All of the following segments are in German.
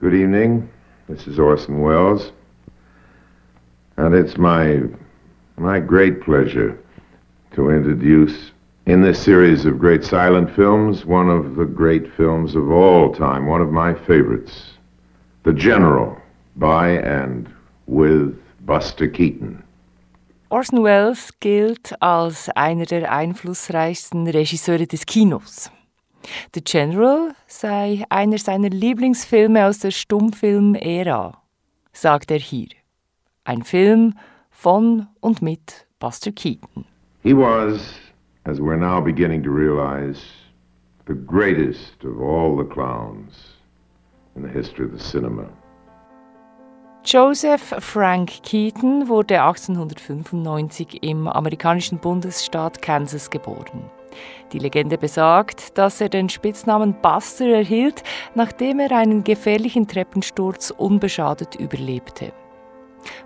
Good evening. This is Orson Welles. And it's my, my great pleasure to introduce in this series of great silent films one of the great films of all time, one of my favorites, The General, by and with Buster Keaton. Orson Welles gilt als einer der einflussreichsten Regisseure des Kinos. The General sei einer seiner Lieblingsfilme aus der Stummfilm-Ära, sagt er hier. Ein Film von und mit Buster Keaton. He was, as we're now beginning to realize, the greatest of all the clowns in the history of the cinema. Joseph Frank Keaton wurde 1895 im amerikanischen Bundesstaat Kansas geboren. Die Legende besagt, dass er den Spitznamen Buster erhielt, nachdem er einen gefährlichen Treppensturz unbeschadet überlebte.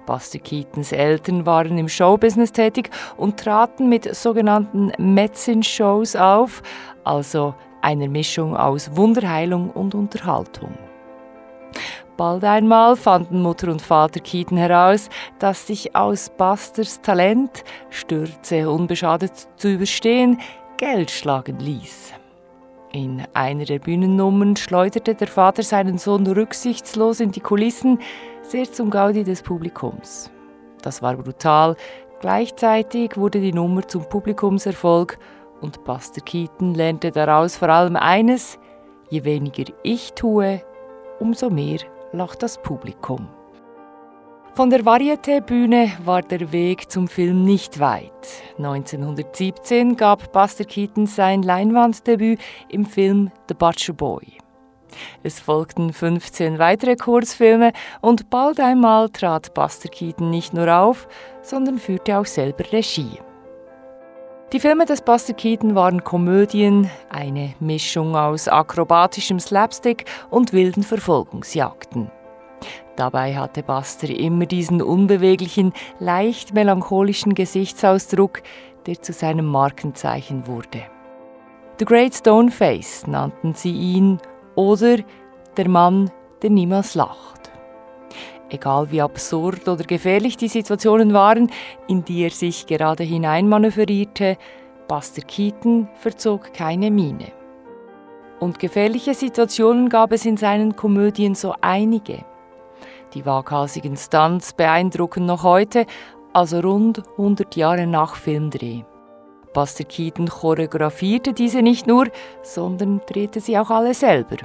Buster Keatons Eltern waren im Showbusiness tätig und traten mit sogenannten Medicine-Shows auf, also einer Mischung aus Wunderheilung und Unterhaltung. Bald einmal fanden Mutter und Vater Keaton heraus, dass sich aus Busters Talent, Stürze unbeschadet zu überstehen, Geld schlagen ließ. In einer der Bühnennummern schleuderte der Vater seinen Sohn rücksichtslos in die Kulissen, sehr zum Gaudi des Publikums. Das war brutal. Gleichzeitig wurde die Nummer zum Publikumserfolg und Buster Keaton lernte daraus vor allem eines: je weniger ich tue, umso mehr lacht das Publikum. Von der Varieté-Bühne war der Weg zum Film nicht weit. 1917 gab Buster Keaton sein Leinwanddebüt im Film The Butcher Boy. Es folgten 15 weitere Kurzfilme und bald einmal trat Buster Keaton nicht nur auf, sondern führte auch selber Regie. Die Filme des Buster Keaton waren Komödien, eine Mischung aus akrobatischem Slapstick und wilden Verfolgungsjagden. Dabei hatte Buster immer diesen unbeweglichen, leicht melancholischen Gesichtsausdruck, der zu seinem Markenzeichen wurde. The Great Stone Face nannten sie ihn oder der Mann, der niemals lacht. Egal wie absurd oder gefährlich die Situationen waren, in die er sich gerade hineinmanövrierte, Buster Keaton verzog keine Miene. Und gefährliche Situationen gab es in seinen Komödien so einige. Die waghalsigen Stunts beeindrucken noch heute, also rund 100 Jahre nach Filmdreh. Buster Keaton choreografierte diese nicht nur, sondern drehte sie auch alle selber.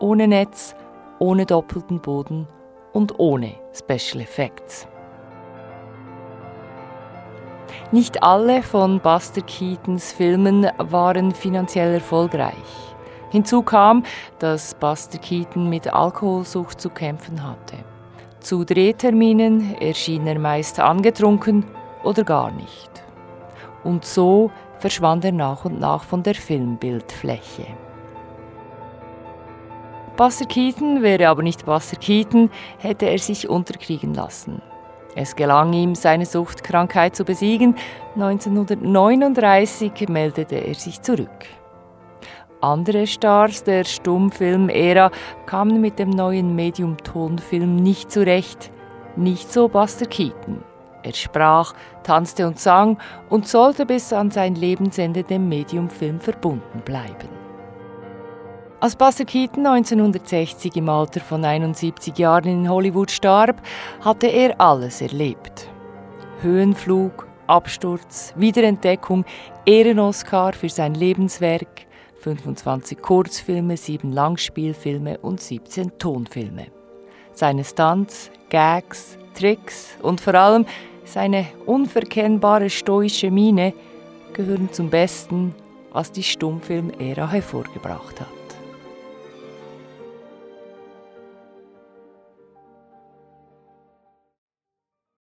Ohne Netz, ohne doppelten Boden und ohne Special Effects. Nicht alle von Buster Keatons Filmen waren finanziell erfolgreich. Hinzu kam, dass Buster Keaton mit Alkoholsucht zu kämpfen hatte. Zu Drehterminen erschien er meist angetrunken oder gar nicht. Und so verschwand er nach und nach von der Filmbildfläche. Buster Keaton wäre aber nicht Buster Keaton, hätte er sich unterkriegen lassen. Es gelang ihm, seine Suchtkrankheit zu besiegen. 1939 meldete er sich zurück. Andere Stars der Stummfilm-Ära kamen mit dem neuen Medium Tonfilm nicht zurecht. Nicht so Buster Keaton. Er sprach, tanzte und sang und sollte bis an sein Lebensende dem Mediumfilm verbunden bleiben. Als Buster Keaton 1960 im Alter von 71 Jahren in Hollywood starb, hatte er alles erlebt. Höhenflug, Absturz, Wiederentdeckung, Ehrenoskar für sein Lebenswerk, 25 Kurzfilme, 7 Langspielfilme und 17 Tonfilme. Seine Stunts, Gags, Tricks und vor allem seine unverkennbare stoische Miene gehören zum Besten, was die Stummfilmära hervorgebracht hat.